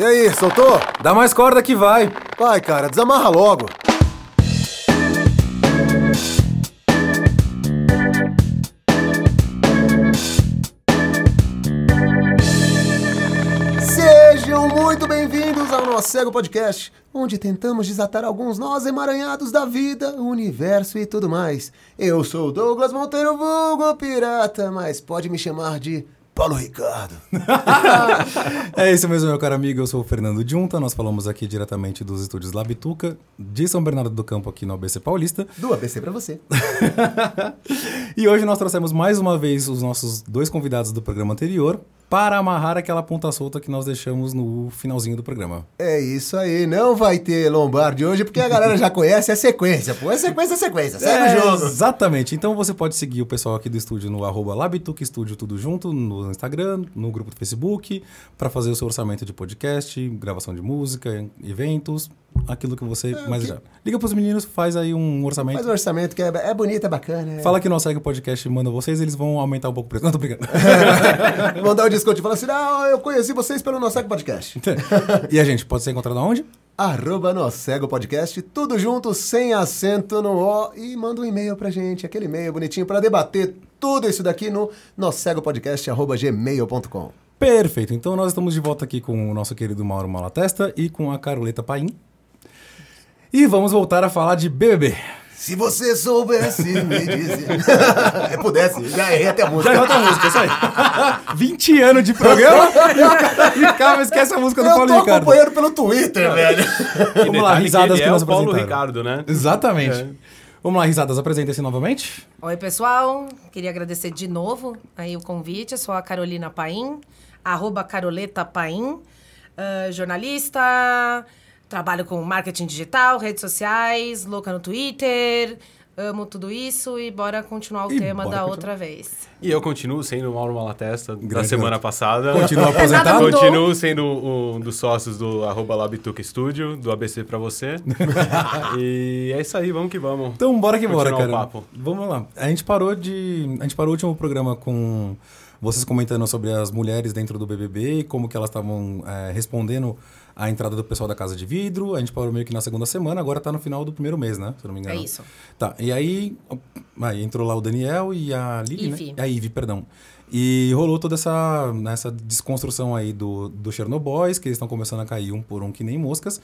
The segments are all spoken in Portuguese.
E aí, soltou? Dá mais corda que vai. Vai, cara, desamarra logo. Sejam muito bem-vindos ao nosso Cego Podcast, onde tentamos desatar alguns nós emaranhados da vida, universo e tudo mais. Eu sou o Douglas Monteiro Vulgo Pirata, mas pode me chamar de Paulo Ricardo. é isso mesmo, meu caro amigo. Eu sou o Fernando Junta. Nós falamos aqui diretamente dos estúdios Labituca, de São Bernardo do Campo, aqui no ABC Paulista. Do ABC para você. e hoje nós trouxemos mais uma vez os nossos dois convidados do programa anterior para amarrar aquela ponta solta que nós deixamos no finalzinho do programa. É isso aí, não vai ter Lombardi hoje porque a galera já conhece a sequência, pô. É sequência, é sequência, segue é, o jogo. Exatamente, então você pode seguir o pessoal aqui do estúdio no arroba Labituc Estúdio tudo junto, no Instagram, no grupo do Facebook, para fazer o seu orçamento de podcast, gravação de música, eventos, aquilo que você é, mais já. Liga pros meninos, faz aí um orçamento. Faz um orçamento que é, é bonito, é bacana. É. Fala que não segue o podcast e manda vocês, eles vão aumentar um pouco o preço. Não, tô brincando. vão dar o desconto e falar assim: não, eu conheci vocês pelo Nosso Cego Podcast. e a gente pode ser encontrado aonde? Arroba Nosso Podcast, tudo junto, sem acento no O. E manda um e-mail pra gente, aquele e-mail bonitinho para debater tudo isso daqui no nossegopodcast.gmail.com. Perfeito, então nós estamos de volta aqui com o nosso querido Mauro Malatesta e com a Caroleta Paim. E vamos voltar a falar de BBB. Se você soubesse me dizer. é, pudesse, já errei até a música. Já errou até a música, isso aí. 20 anos de programa e o cara esquece a música do eu Paulo Ricardo. Eu tô acompanhando pelo Twitter, velho. Vamos lá, risadas que, que é nós o Paulo Ricardo, né? Exatamente. É. Vamos lá, risadas, apresenta-se novamente. Oi, pessoal. Queria agradecer de novo aí o convite. Eu sou a Carolina Paim, arroba Caroleta Paim, uh, jornalista, Trabalho com marketing digital, redes sociais, louca no Twitter. Amo tudo isso e bora continuar o e tema da continuar. outra vez. E eu continuo sendo o Mauro Malatesta Grande da semana passada. Continuo aposentado? Continuo sendo um dos sócios do arroba Labituca Studio, do ABC pra você. e é isso aí, vamos que vamos. Então bora que bora, cara. Papo. Vamos lá. A gente parou de. A gente parou o último programa com vocês comentando sobre as mulheres dentro do BBB e como que elas estavam é, respondendo a entrada do pessoal da Casa de Vidro. A gente parou meio que na segunda semana, agora tá no final do primeiro mês, né? Se eu não me engano. É isso. Tá, e aí, aí entrou lá o Daniel e a Lili, né? A Ive, perdão. E rolou toda essa, essa desconstrução aí do, do Chernobyl, que eles estão começando a cair um por um que nem moscas.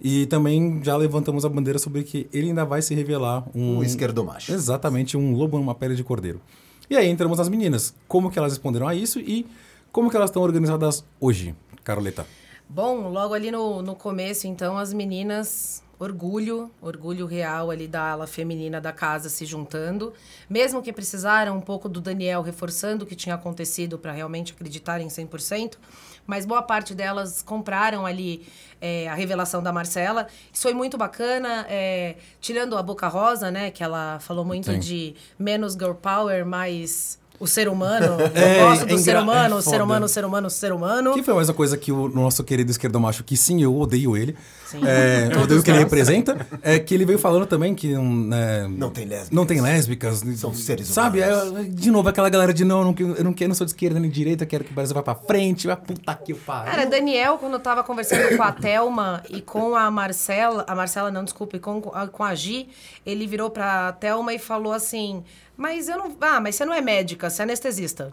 E também já levantamos a bandeira sobre que ele ainda vai se revelar um... Um esquerdo macho. Exatamente, um lobo numa pele de cordeiro. E aí entramos nas meninas. Como que elas responderam a isso e como que elas estão organizadas hoje, Caroleta? Bom, logo ali no, no começo, então, as meninas, orgulho, orgulho real ali da ala feminina da casa se juntando. Mesmo que precisaram um pouco do Daniel reforçando o que tinha acontecido para realmente acreditarem 100%, mas boa parte delas compraram ali é, a revelação da Marcela. Isso foi muito bacana, é, tirando a Boca Rosa, né, que ela falou muito Sim. de menos girl power, mais o ser humano. É, eu gosto do é ser humano, é o ser humano, o ser humano, o ser humano. Que foi mais uma coisa que o nosso querido esquerdo macho, que sim, eu odeio ele. Sim. É, o que ele representa. É que ele veio falando também que. É, não tem lésbicas. Não tem lésbicas. São seres Sabe? humanos. Sabe? de novo, aquela galera de não, eu não, eu não quero, não sou de esquerda nem de direita, quero que o Brasil vá pra frente. Vai puta que pariu. Cara, Daniel, quando eu tava conversando com a Thelma e com a Marcela. A Marcela, não, desculpa, e com, com a Gi, ele virou pra Thelma e falou assim. Mas eu não. Ah, mas você não é médica, você é anestesista.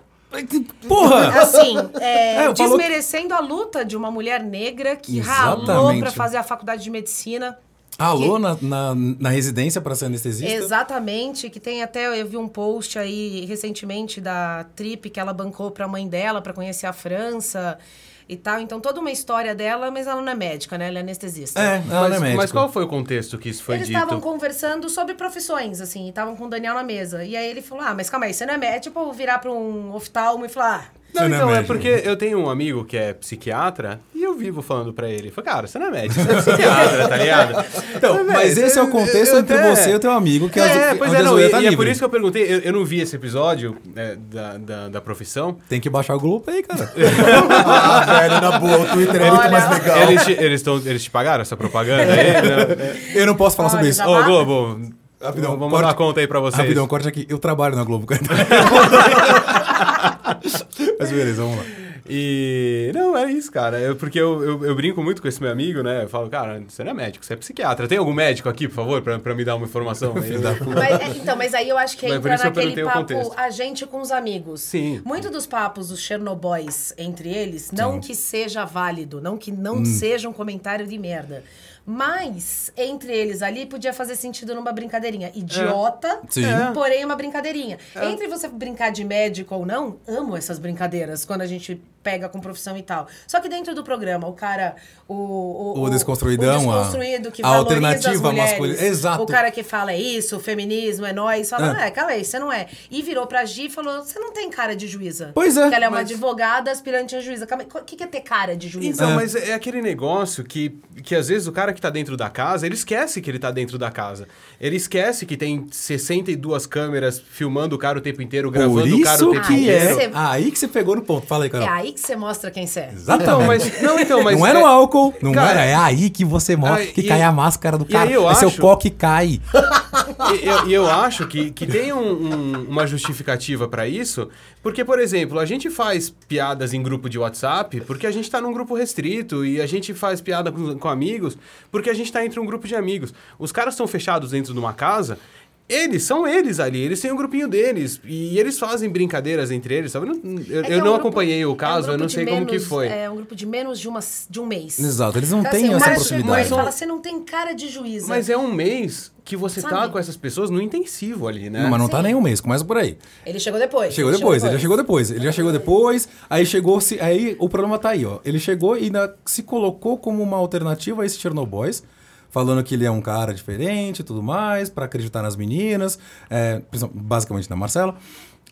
Porra! Assim, é, é, desmerecendo a luta de uma mulher negra que Exatamente. ralou para fazer a faculdade de medicina. Alô que... na, na, na, residência para ser anestesista? Exatamente, que tem até, eu vi um post aí recentemente da Trip que ela bancou para a mãe dela para conhecer a França e tal. Então, toda uma história dela, mas ela não é médica, né? Ela é anestesista. É, ela mas, não é médica. Mas qual foi o contexto que isso foi Eles dito? Eles estavam conversando sobre profissões, assim, estavam com o Daniel na mesa. E aí ele falou, ah, mas calma aí, você não é médico? Tipo, virar para um oftalmo e falar, ah, não, então, é, é porque eu tenho um amigo que é psiquiatra e eu vivo falando pra ele. Falei, cara, você não é médico, você é psiquiatra, tá ligado? Então, mas, mas esse é o contexto entre até... você e o teu amigo, que é, é pois é, não, e, tá e é por isso que eu perguntei, eu, eu não vi esse episódio é, da, da, da, profissão. Tem que baixar o grupo aí, cara. ah, velho, na boa, o Twitter é muito mais legal. Eles te, eles, tão, eles te pagaram essa propaganda aí? eu não posso falar sobre isso. Ô, oh, Globo, Rapidão, vamos corte, dar conta aí pra vocês. Rapidão, corte aqui. Eu trabalho na Globo. Mas beleza, vamos lá. E. Não, é isso, cara. Eu, porque eu, eu, eu, brinco muito com esse meu amigo, né? Eu falo, cara, você não é médico, você é psiquiatra. Tem algum médico aqui, por favor, pra, pra me dar uma informação? mas, é, então, mas aí eu acho que entra naquele papo a gente com os amigos. Sim. Muito dos papos dos Chernobyls entre eles, não Sim. que seja válido, não que não hum. seja um comentário de merda. Mas, entre eles ali, podia fazer sentido numa brincadeirinha. Idiota, é. porém uma brincadeirinha. É. Entre você brincar de médico ou não, amo essas brincadeiras quando a gente pega com profissão e tal. Só que dentro do programa, o cara. O, o, o desconstruidão, o desconstruído que a alternativa masculina. Exato. O cara que fala é isso, o feminismo é nós, fala, é, é cala aí, você não é. E virou pra Gi e falou: você não tem cara de juíza. Pois é. Que ela é uma mas... advogada aspirante a juíza. O que, que é ter cara de juíza? Então, é. mas é aquele negócio que, que às vezes o cara que tá dentro da casa, ele esquece que ele tá dentro da casa. Ele esquece que tem 62 câmeras filmando o cara o tempo inteiro, gravando o cara o tempo que inteiro. É. Aí que você pegou no ponto. Fala aí, Carol. É aí que você mostra quem você é. Exatamente. Então, mas, não, então, mas não é no álcool, não cara, era. É aí que você mostra que cai a máscara do cara. eu é acho, seu coque cai. E eu, eu, acho que, que tem um, um, uma justificativa para isso, porque, por exemplo, a gente faz piadas em grupo de WhatsApp porque a gente está num grupo restrito e a gente faz piada com, com amigos porque a gente está entre um grupo de amigos. Os caras estão fechados dentro de uma casa eles são eles ali, eles têm um grupinho deles e eles fazem brincadeiras entre eles, sabe? Eu, é eu é um não grupo, acompanhei o caso, é um eu não sei menos, como que foi. É um grupo de menos de, uma, de um mês. Exato, eles não então, têm assim, essa proximidade. Mas fala, você não tem cara de juíza. Mas é um mês que você tá Sabe? tá com essas pessoas no intensivo ali, né? Não, mas não tá Sim. tá nem um mês, começa por aí. Ele chegou depois. Chegou depois, ele já chegou depois. Ele já chegou depois, aí chegou, se, aí o problema tá aí, ó. Ele chegou e ainda se colocou como uma alternativa a esse Chernobyls falando que ele é um cara diferente e tudo mais, para acreditar nas meninas, é, basicamente na Marcela.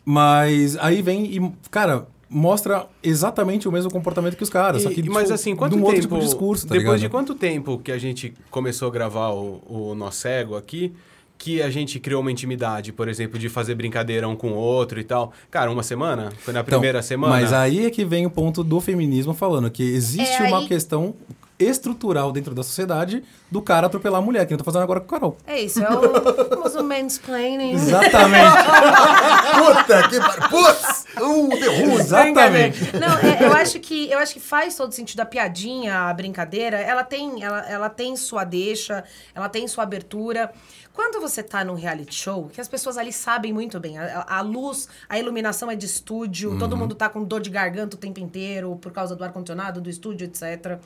Mas aí vem e, cara, mostra exatamente o mesmo comportamento que os caras. E, só que, mas tipo, assim, quanto tempo. Tipo de discurso, tá depois ligado? de quanto tempo que a gente começou a gravar o, o Nosso Cego aqui, que a gente criou uma intimidade, por exemplo, de fazer brincadeira um com o outro e tal. Cara, uma semana? Foi na então, primeira então, semana? Mas aí é que vem o ponto do feminismo falando que existe é uma aí... questão estrutural dentro da sociedade do cara atropelar a mulher, que eu tô fazendo agora com o Carol. É isso, é o famoso mansplaining. Exatamente. Puta que pariu. Putz! Uh, deu ruim. Exatamente. Não, é, eu, acho que, eu acho que faz todo sentido a piadinha, a brincadeira. Ela tem, ela, ela tem sua deixa, ela tem sua abertura. Quando você tá num reality show, que as pessoas ali sabem muito bem, a, a luz, a iluminação é de estúdio, uhum. todo mundo tá com dor de garganta o tempo inteiro por causa do ar-condicionado, do estúdio, etc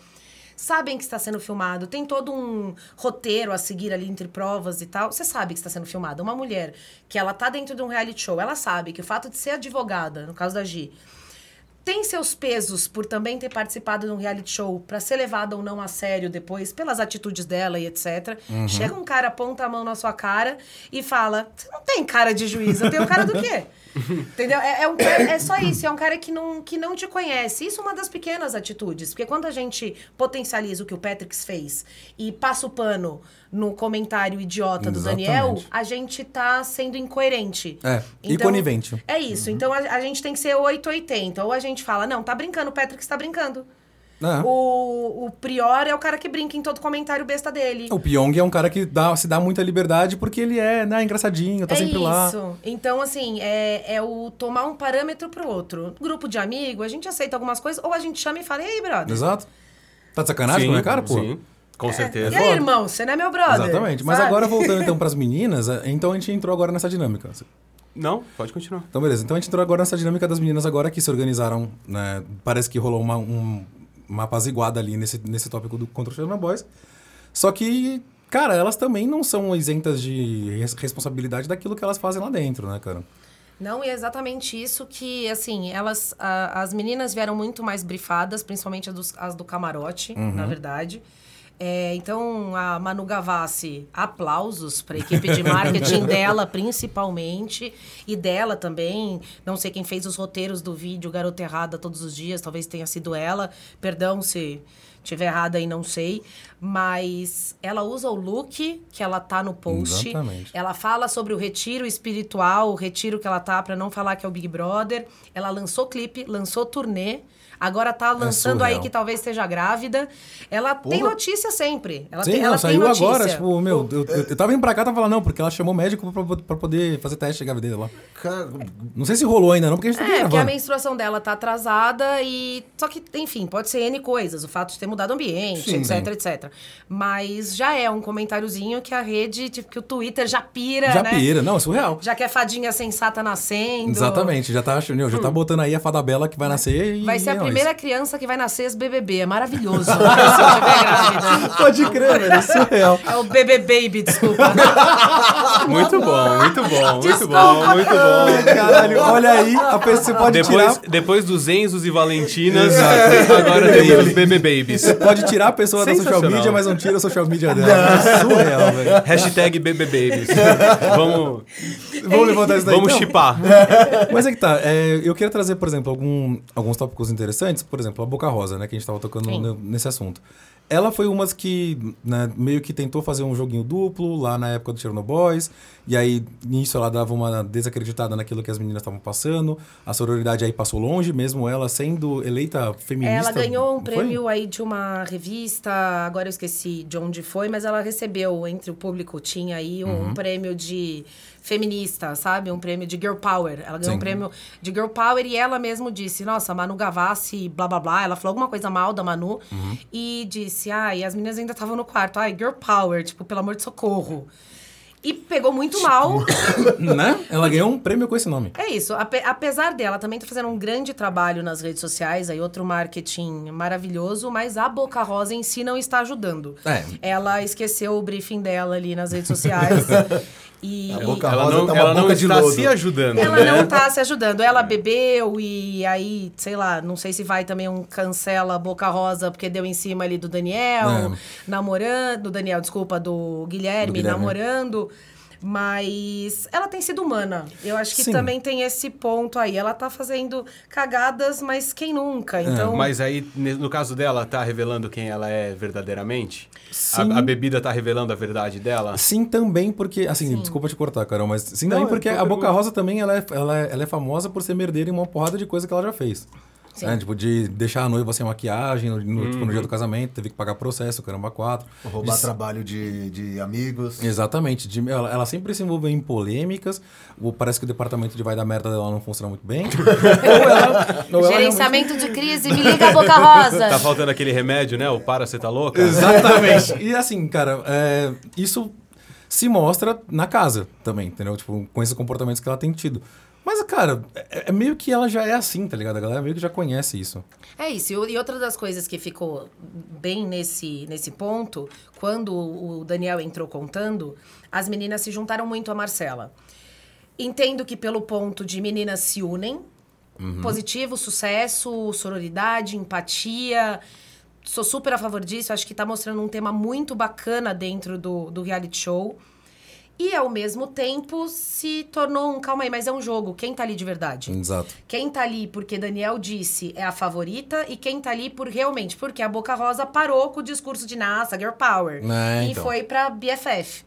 sabem que está sendo filmado, tem todo um roteiro a seguir ali entre provas e tal. Você sabe que está sendo filmado. Uma mulher que ela tá dentro de um reality show, ela sabe que o fato de ser advogada, no caso da Gi, tem seus pesos por também ter participado de um reality show para ser levada ou não a sério depois, pelas atitudes dela e etc. Uhum. Chega um cara, aponta a mão na sua cara e fala: Você não tem cara de juiz, eu tenho cara do quê? Entendeu? É, é, um é só isso, é um cara que não, que não te conhece. Isso é uma das pequenas atitudes. Porque quando a gente potencializa o que o Patrick fez e passa o pano no comentário idiota do Exatamente. Daniel, a gente tá sendo incoerente. É, então, e conivente. É isso. Uhum. Então a, a, gente tem que ser 880. Ou a gente fala, não, tá brincando, o Patrick está brincando. É. O, o Prior é o cara que brinca em todo comentário besta dele. O Pyong é um cara que dá, se dá muita liberdade porque ele é né, engraçadinho, tá é sempre isso. lá. Isso. Então, assim, é, é o tomar um parâmetro pro outro. Grupo de amigo, a gente aceita algumas coisas, ou a gente chama e fala, e aí, brother? Exato. Tá de sacanagem com a minha cara, pô? Sim. Com é. certeza. E aí, irmão, você não é meu brother. Exatamente. Mas agora, voltando então pras meninas, é, então a gente entrou agora nessa dinâmica. Não, pode continuar. Então, beleza. Então a gente entrou agora nessa dinâmica das meninas agora que se organizaram, né? Parece que rolou uma, um, uma apaziguada ali nesse, nesse tópico do contra o Children Boys. Só que, cara, elas também não são isentas de responsabilidade daquilo que elas fazem lá dentro, né, cara? Não, e é exatamente isso que, assim, elas... A, as meninas vieram muito mais brifadas, principalmente as, dos, as do camarote, uhum. na verdade. É, então, a Manu Gavassi, aplausos para a equipe de marketing dela, principalmente, e dela também. Não sei quem fez os roteiros do vídeo Garota Errada todos os dias, talvez tenha sido ela. Perdão se Tiver errada aí, não sei. Mas ela usa o look que ela tá no post. Exatamente. Ela fala sobre o retiro espiritual, o retiro que ela tá, para não falar que é o Big Brother. Ela lançou clipe, lançou turnê. Agora tá lançando aí que talvez esteja grávida. Ela Porra. tem notícia sempre. Ela Sim, tem, ela saiu agora, tipo, meu, eu, eu, eu tava indo pra cá, tava falando, não, porque ela chamou médico pra, pra poder fazer teste de gravidez lá. Cara, não sei se rolou ainda, não, porque a gente tá É, porque a menstruação dela tá atrasada e. Só que, enfim, pode ser N coisas. O fato de ter mudado o ambiente, sim, etc, etc. Mas já é um comentáriozinho que a rede, tipo, que o Twitter já pira. Já né? pira, não, é surreal. Já quer fadinha sensata nascendo. Exatamente, já tá, já tá hum. botando aí a fada bela que vai nascer e. Vai ser a é primeira criança que vai nascer ex-BBB. É maravilhoso. Pode crer, velho. É surreal. É o bebê baby, desculpa. muito bom, muito bom, muito bom, muito bom. Caralho, olha aí, a pessoa pode depois, tirar... Depois dos Enzos e Valentinas, agora tem os bebê babies. Você pode tirar a pessoa da social media, mas não tira a social media dela. É surreal, velho. Hashtag bebê babies. Vamos... Vamos levantar isso daí. Vamos então. chipar. Mas é que tá, é, eu queria trazer, por exemplo, algum, alguns tópicos interessantes. Por exemplo, a Boca Rosa, né? Que a gente tava tocando nesse assunto. Ela foi uma que né, meio que tentou fazer um joguinho duplo lá na época do Chernobyl. E aí, nisso, ela dava uma desacreditada naquilo que as meninas estavam passando. A sororidade aí passou longe, mesmo ela sendo eleita feminista. Ela ganhou um prêmio foi? aí de uma revista, agora eu esqueci de onde foi, mas ela recebeu, entre o público, tinha aí um uhum. prêmio de feminista, sabe? Um prêmio de Girl Power. Ela ganhou Sim. um prêmio de Girl Power e ela mesmo disse: Nossa, Manu Gavassi, blá blá blá. Ela falou alguma coisa mal da Manu uhum. e disse: Ai, ah, as meninas ainda estavam no quarto. Ai, Girl Power, tipo, pelo amor de socorro. E pegou muito mal. né? Ela ganhou um prêmio com esse nome. É isso. Ape apesar dela, também tá fazendo um grande trabalho nas redes sociais, aí outro marketing maravilhoso, mas a Boca Rosa em si não está ajudando. É. Ela esqueceu o briefing dela ali nas redes sociais. E, a boca ela rosa não, tá ela não está se ajudando. Ela né? não está se ajudando. Ela bebeu e aí, sei lá, não sei se vai também um cancela Boca Rosa porque deu em cima ali do Daniel, é. namorando, do Daniel, desculpa, do Guilherme, do Guilherme. namorando. Mas ela tem sido humana. Eu acho que Sim. também tem esse ponto aí. Ela tá fazendo cagadas, mas quem nunca? É, então... É, mas aí, no caso dela, tá revelando quem ela é verdadeiramente? Sim. A, a, bebida tá revelando a verdade dela? Sim, também, porque. Assim, sim. desculpa te cortar, Carol, mas sim, Não, também porque a Boca Rosa também ela é, ela, é, ela é famosa por ser merdeira em uma porrada de coisa que ela já fez. Né? Tipo, de deixar a noiva sem maquiagem no, no, uhum. tipo, no dia do casamento, teve que pagar processo, caramba, quatro. Roubar de... trabalho de, de amigos. Exatamente. De, ela, ela, sempre se envolve em polêmicas. Ou parece que o departamento de vai da merda dela não funciona muito bem. ou ela, ou Gerenciamento realmente... de crise, me liga a boca rosa. Tá faltando aquele remédio, né? O para, você tá louca? Exatamente. e assim, cara, é, isso se mostra na casa também, entendeu? Tipo, com esses comportamentos que ela tem tido. Mas, cara, é, é, meio que ela já é assim, tá ligado? A galera meio que já conhece isso. É isso. E outra das coisas que ficou bem nesse, nesse ponto, quando o Daniel entrou contando, as meninas se juntaram muito a Marcela. Entendo que pelo ponto de meninas se unem, uhum. positivo, sucesso, sororidade, empatia. Sou super a favor disso. Acho que tá mostrando um tema muito bacana dentro do, do reality show. E ao mesmo tempo se tornou um. Calma aí, mas é um jogo. Quem tá ali de verdade? Exato. Quem tá ali porque Daniel disse é a favorita e quem tá ali por realmente. Porque a Boca Rosa parou com o discurso de NASA, Girl Power. É, então. E foi pra BFF.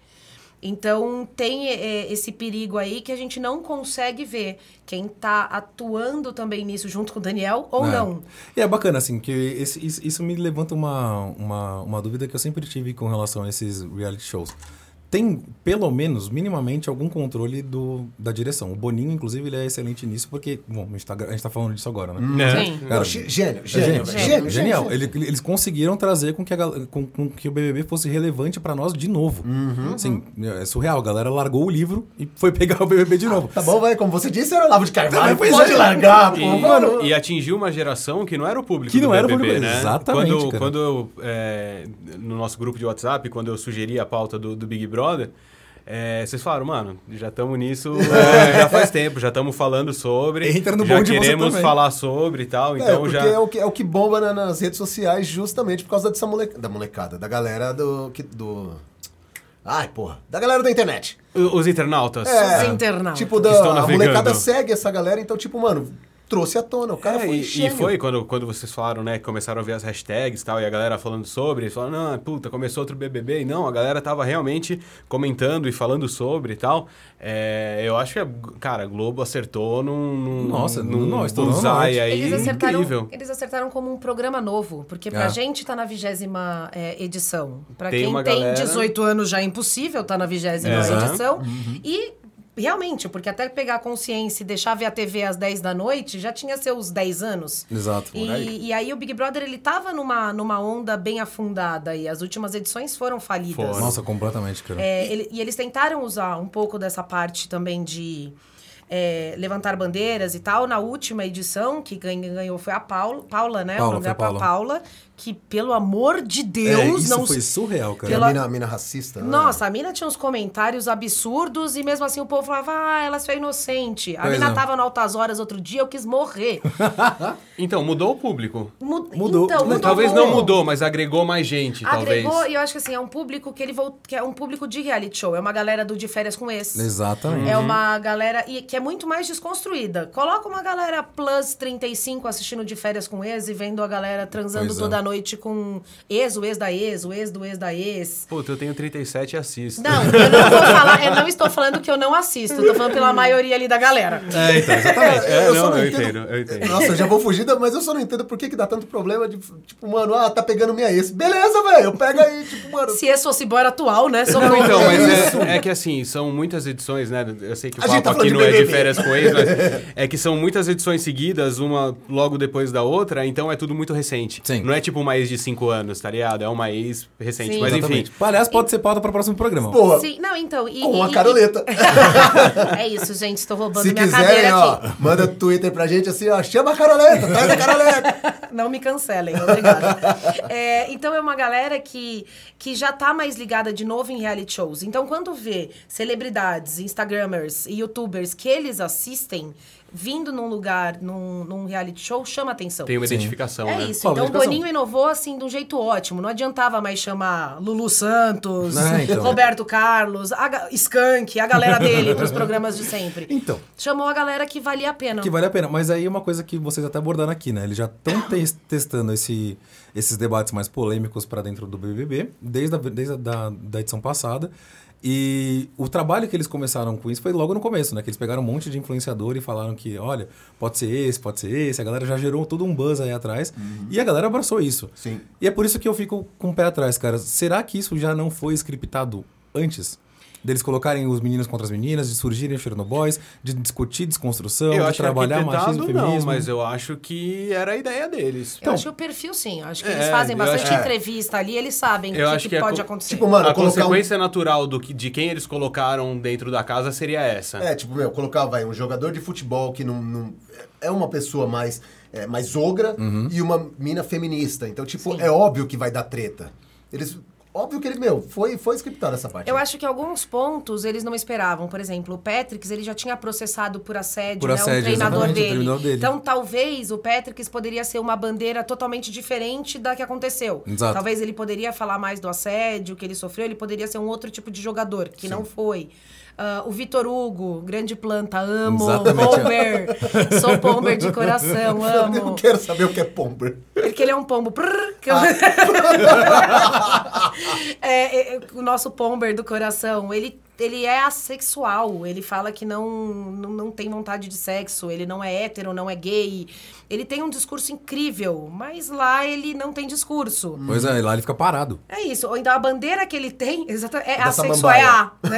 Então tem é, esse perigo aí que a gente não consegue ver quem tá atuando também nisso junto com o Daniel ou é. não. E é bacana, assim, que esse, isso me levanta uma, uma, uma dúvida que eu sempre tive com relação a esses reality shows tem, pelo menos, minimamente, algum controle do, da direção. O Boninho, inclusive, ele é excelente nisso, porque, bom, a gente está tá falando disso agora, né? Hum. É. Sim. Cara, gênio, gênio, gênio, gênio, Genial. Ele, eles conseguiram trazer com que, a, com, com que o BBB fosse relevante para nós de novo. Uhum. Assim, é surreal. A galera largou o livro e foi pegar o BBB de novo. Ah, tá bom, vai. Como você disse, era o Lavo de Carvalho. Pode é. largar, pô. E, mano. e atingiu uma geração que não era o público que não era BBB, o público, né? Exatamente, Quando, cara. quando eu, é, no nosso grupo de WhatsApp, quando eu sugeri a pauta do, do Big Brother... É, vocês falaram, mano, já estamos nisso é, já faz tempo, já estamos falando sobre. Entra no já bonde queremos falar sobre e tal. É, então já... é, o que, é o que bomba na, nas redes sociais justamente por causa dessa molecada, da molecada, da galera do. do... Ai, porra, da galera da internet. Os internautas. É, Os internautas. Tipo, da, a molecada segue essa galera, então, tipo, mano, trouxe à tona. O cara é, foi e, e foi quando, quando vocês falaram, né, que começaram a ver as hashtags e tal, e a galera falando sobre, eles falaram, não, puta, começou outro BBB. E não, a galera tava realmente comentando e falando sobre e tal. É, eu acho que, cara, a Globo acertou num, num Nossa, num nós, aí eles acertaram, incrível. Eles acertaram como um programa novo, porque pra É. gente tá na vigésima é, edição. Pra Tem quem tem galera- 18 anos já é impossível tá na vigésima edição. Uhum. E realmente, porque até pegar consciência e deixar ver a TV às 10 da noite, já tinha seus 10 anos. Exato. E, e aí o Big Brother, ele tava numa, numa onda bem afundada e as últimas edições foram falidas. Foram. Nossa, completamente, cara. É, ele- e eles tentaram usar um pouco dessa parte também de é, levantar bandeiras e tal. Na última edição, que ganhou foi a Paula, Paula né? Paula, o nome foi a da Paula. Paula. Que, pelo amor de É, Deus, isso não foi surreal, cara. Que a Pela- mina, a mina racista. né? nossa, a mina tinha uns comentários absurdos e mesmo assim o povo falava, ah, ela é inocente. A Pois mina é. tava no Altas Horas outro dia, eu quis morrer. Então, mudou o público. Mu- Mudou. Então, mudou Talvez não mudou, mas agregou mais gente, Agregou, talvez. e eu acho que assim, é um público que ele volt... que é um público de reality show. É uma galera do De Férias com Ex. Exatamente. É uma galera e que é muito mais desconstruída. Coloca uma galera plus 35 assistindo de férias com ex e vendo a galera transando Pois é. Noite com ex, o ex da ex, o ex do ex da ex. Puta, eu tenho 37 e assisto. Não, eu não vou falar, eu não estou falando que eu não assisto, eu tô falando pela maioria ali da galera. É, então, exatamente. É, Eu não, só não eu entendo- entendo, eu entendo. Nossa, eu já vou fugir, mas eu só não entendo por que, que dá tanto problema de, tipo, mano, ah, tá pegando minha ex. Beleza, velho, pega aí, tipo, mano. Se esse fosse bora atual, né? Sou Não, então, mas é, é que assim, são muitas edições, né? Eu sei que o papo tá aqui não é de férias com ex, mas é que são muitas edições seguidas, uma logo depois da outra, então é tudo muito recente. Sim. Não é tipo uma ex de 5 anos, tá ligado? É uma ex recente. Sim. Mas enfim. Exatamente. Aliás, pode ser pauta para o próximo programa. Porra, Sim, não, então. E, com e- a e- caroleta. É isso, gente, estou roubando Se minha cadeira quiserem, ó, aqui. manda Twitter pra gente assim, ó, chama a caroleta, traz a caroleta. Não me cancelem, obrigada. É, então é uma galera que, que já tá mais ligada de novo em reality shows. Então, quando vê celebridades, Instagrammers e youtubers que eles assistem vindo num lugar, num, num reality show, chama atenção. Tem uma Sim. identificação, É né? isso. Fala, então o. Boninho inovou assim de um jeito ótimo. Não adiantava mais chamar Lulu Santos, É, então. Roberto Carlos, a, Skank, a galera dele pros programas de sempre. Então. Chamou a galera que valia a pena. Que vale a pena. Mas aí uma coisa que vocês até abordaram aqui, né? Eles já estão testando esse, esses debates mais polêmicos para dentro do BBB, desde a, desde a da, da edição passada. E o trabalho que eles começaram com isso foi logo no começo, né? Que eles pegaram um monte de influenciador e falaram que, olha, pode ser esse, pode ser esse. A galera já gerou todo um buzz aí atrás. E a galera abraçou isso. Sim. E é por isso que eu fico com o pé atrás, cara. Será que isso já não foi scriptado antes? Deles colocarem os meninos contra as meninas, de surgirem Chernobyls, de discutir desconstrução, Eu de trabalhar que machismo e feminismo. não, mas eu acho que era a ideia deles. Eu acho que o perfil, sim. Eu acho que É, eles fazem bastante acho- entrevista ali, eles sabem o que, acho que que é pode co- acontecer. Tipo, mano, a colocar um- consequência natural do que, de quem eles colocaram dentro da casa seria essa. É, tipo, meu, colocar, vai, um jogador de futebol que não, não- é uma pessoa mais, é, mais ogra e uma mina feminista. Então, tipo, Sim. é óbvio que vai dar treta. Eles, óbvio que ele, meu, foi, foi scriptado essa parte. Eu acho que alguns pontos eles não esperavam. Por exemplo, o Patrick, ele já tinha processado por assédio, Por né, assédio, um treinador exatamente, o dele. treinador dele. Então, talvez o Patrick poderia ser uma bandeira totalmente diferente da que aconteceu. Exato. Talvez ele poderia falar mais do assédio que ele sofreu, ele poderia ser um outro tipo de jogador, que não foi. Ah, o Vitor Hugo, grande planta, amo. Exatamente. Pomber. Sou Pomber de coração, Eu amo. quero saber o que é Pomber. Porque ele é um pombo. Prrr, eu- É, é, o nosso pomber do coração, ele, ele é assexual. Ele fala que não, não, não tem vontade de sexo. Ele não é hétero, não é gay. Ele tem um discurso incrível, mas lá ele não tem discurso. Pois é, lá ele fica parado. É isso. Ou então a bandeira que ele tem exata, é assexual, é A. Né?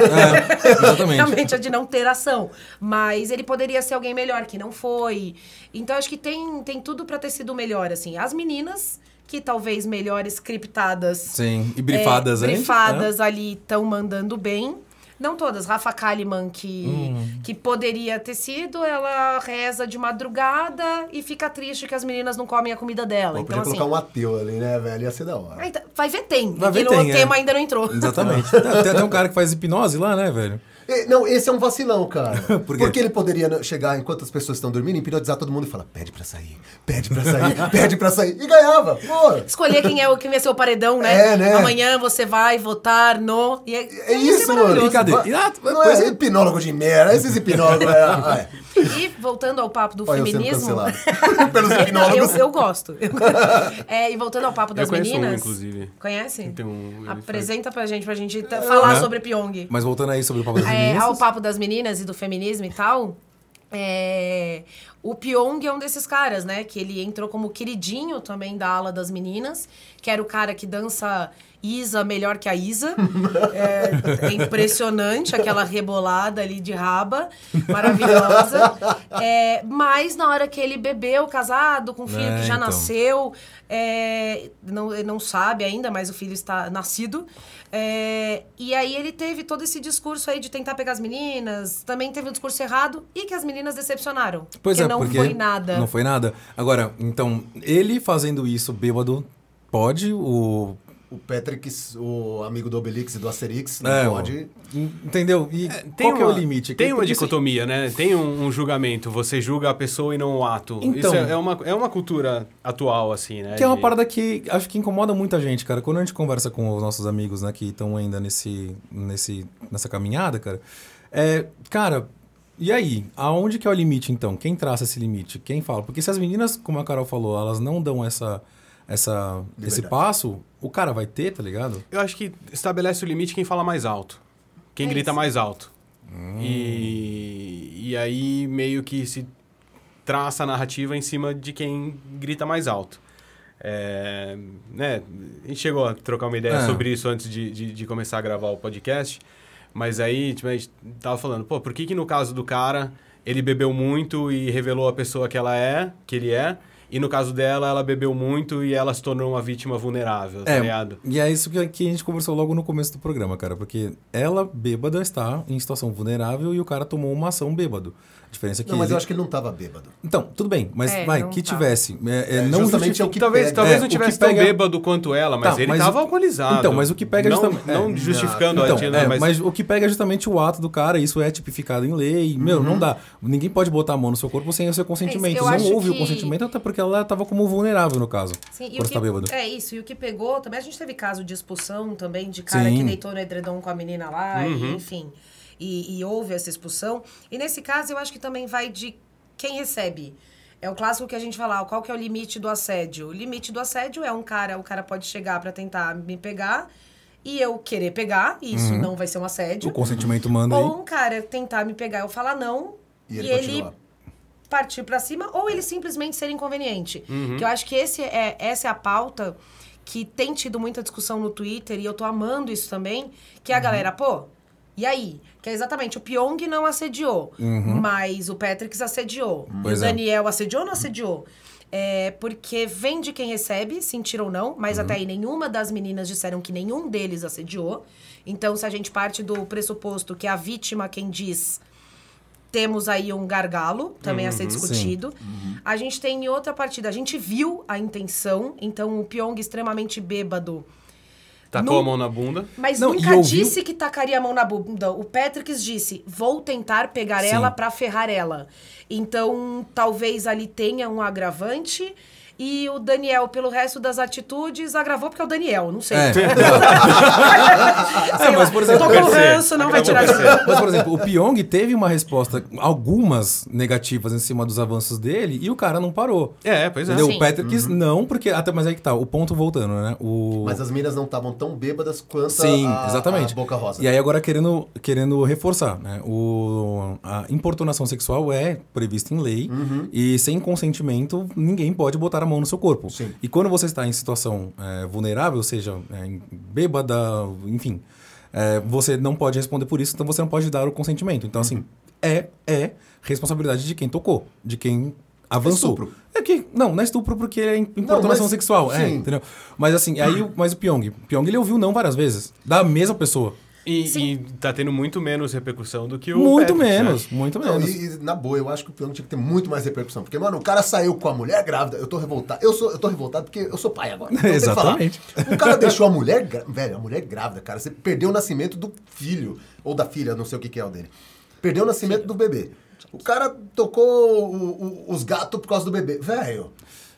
É, exatamente. Realmente é de não ter ação. Mas ele poderia ser alguém melhor, que não foi. Então acho que tem, tem tudo pra ter sido melhor, assim. As meninas, que talvez melhores scriptadas. Sim, e brifadas é. Brifadas ali estão mandando bem. Não todas. Rafa Kalimann, que, Hum. que poderia ter sido, ela reza de madrugada e fica triste que as meninas não comem a comida dela. Pô, então, podia assim. colocar um ateu ali, né, velho? Ia ser da hora. Aí tá- Vai ver tem. Vai ver tem, é. tema ainda não entrou. Exatamente. Tem até um cara que faz hipnose lá, né, velho? E- Não, esse é um vacilão, cara. Por quê? Porque ele poderia chegar enquanto as pessoas estão dormindo, hipnotizar todo mundo e falar: pede pra sair, pede pra sair, pede pra sair. E ganhava. Pô, Escolher quem é o quem vai ser o paredão, né? É, né? Amanhã você vai votar no. E é isso, mano. E cadê? Va- E, ah, Não é é. hipnólogo de merda, esses hipnólogos. é, é. E voltando ao papo do Olha, feminismo. Pelos eu, eu gosto. É, e voltando ao papo das eu meninas. Um, inclusive. Conhece? Um, Apresenta pra gente, pra gente falar é. sobre Pyong. Mas voltando aí sobre o papo das é, meninas. Ao papo das meninas e do feminismo e tal. É, o Pyong é um desses caras, né? Que ele entrou como queridinho também da ala das meninas, que era o cara que dança Isa melhor que a Isa. É, é impressionante aquela rebolada ali de raba, maravilhosa. É, mas na hora que ele bebeu, casado, com um filho É, que já então. nasceu, é, não, ele não sabe ainda, mas o filho está nascido. É, e aí ele teve todo esse discurso aí de tentar pegar as meninas, também teve um discurso errado e que as meninas decepcionaram. Pois porque é, não foi nada. Não foi nada. Agora, então, ele fazendo isso bêbado, pode, o. O Patrick, o amigo do Obelix e do Asterix, não É, pode. Entendeu? E qual que é o limite? Tem uma assim, dicotomia, né? Tem um, um julgamento. Você julga a pessoa e não o ato. Então- Isso é, é uma, é uma cultura atual, assim, né? Que é uma De- parada que acho que incomoda muita gente, cara. Quando a gente conversa com os nossos amigos, né, que estão ainda nesse, nesse, nessa caminhada, cara, é, cara, e aí? Aonde que é o limite, então? Quem traça esse limite? Quem fala? Porque se as meninas, como a Carol falou, elas não dão essa, essa, esse passo, o cara vai ter, tá ligado? Eu acho que estabelece o limite quem fala mais alto. Quem É grita isso. mais alto. E, e aí meio que se traça a narrativa em cima de quem grita mais alto. É, né, a gente chegou a trocar uma ideia É. sobre isso antes de, de, de começar a gravar o podcast, mas aí tipo, a gente tava falando, pô, por que que no caso do cara ele bebeu muito e revelou a pessoa que ela é, que ele é, e no caso dela ela bebeu muito e ela se tornou uma vítima vulnerável, tá É, ligado? E é isso que, que a gente conversou logo no começo do programa, cara. Porque ela, bêbada, está em situação vulnerável e o cara tomou uma ação bêbado. A diferença é que. Não, mas ele- eu acho que ele não tava bêbado. Então, tudo bem, mas É, vai, que tá. tivesse. É, é, É, não justamente é o que talvez pega. talvez É, não o que tivesse pega- tão bêbado quanto ela, mas Tá, ele mas tava o- alcoolizado. Então, mas o que pega não, justamente- Não é. justificando Então, a é, Tina, mas... mas... o que pega é justamente o ato do cara, isso é tipificado em lei. Meu, não dá. Ninguém pode botar a mão no seu corpo sem o seu consentimento. não houve o que- consentimento, até porque ela estava como vulnerável no caso. Sim, e o quando que, tá bêbado. É isso, e o que pegou também, a gente teve caso de expulsão também, de cara Sim. que deitou no edredom com a menina lá, e, enfim. E, e houve essa expulsão. E nesse caso, eu acho que também vai de quem recebe. É o clássico que a gente fala, ah, qual que é o limite do assédio? O limite do assédio é um cara, o cara pode chegar pra tentar me pegar e eu querer pegar, e isso não vai ser um assédio. O consentimento manda aí. Ou um cara tentar me pegar e eu falar não, E e ele ele, continuar. Partir pra cima, ou ele simplesmente ser inconveniente. Uhum. Que eu acho que esse é, essa é a pauta que tem tido muita discussão no Twitter, e eu tô amando isso também, que é Uhum. a galera, pô, e aí? Que é exatamente, o Pyong não assediou, mas o Patrick assediou. E o Uhum. Pois é. Daniel assediou ou não assediou? É, porque vem de quem recebe, sentir ou não, mas Uhum. até aí nenhuma das meninas disseram que nenhum deles assediou. Então, se a gente parte do pressuposto que a vítima quem diz, temos aí um gargalo, também a ser discutido. A gente tem em outra partida, a gente viu a intenção, então o Pyong extremamente bêbado. Tacou no- a mão na bunda. Mas Não, nunca ouviu- disse que tacaria a mão na bunda. O Patrick disse: vou tentar pegar Sim. ela pra ferrar ela. Então, talvez ali tenha um agravante. E o Daniel, pelo resto das atitudes, agravou porque é o Daniel, não sei. É. É, mas, por exemplo, tô com ranço, não vai tirar de. Mas, por exemplo, o Pyong teve uma resposta, algumas negativas em cima dos avanços dele, e o cara não parou. É, pois é. Entendeu? Sim. O Patrick não, porque. Até, mas aí que tá, o ponto voltando, né? O... Mas as minas não estavam tão bêbadas quanto Sim, a, exatamente. a Boca Rosa. E aí agora querendo, querendo reforçar, né? O, a importunação sexual é prevista em lei e sem consentimento ninguém pode botar a mão no seu corpo. Sim. E quando você está em situação é, vulnerável, seja é, bêbada, enfim, é, você não pode responder por isso, então você não pode dar o consentimento. Então, assim, é, é responsabilidade de quem tocou, de quem avançou. estupro. É que, não, não é estupro porque é importunação sexual, é, sim. entendeu? Mas assim, aí, mas o Pyong, Pyong ele ouviu não várias vezes, da mesma pessoa. E, Sim. e tá tendo muito menos repercussão do que o Muito Patrick, né? menos, muito Não, menos. e, e, na boa, eu acho que o Pyong tinha que ter muito mais repercussão. Porque, mano, o cara saiu com a mulher grávida. Eu tô revoltado. Eu, sou, eu tô revoltado porque eu sou pai agora. Então. Exatamente. O cara deixou a mulher... gra- Velho, a mulher grávida, cara. Você perdeu o nascimento do filho. Ou da filha, não sei o que, que é o dele. Perdeu o nascimento do bebê. O cara tocou o- o- os gatos por causa do bebê. Velho...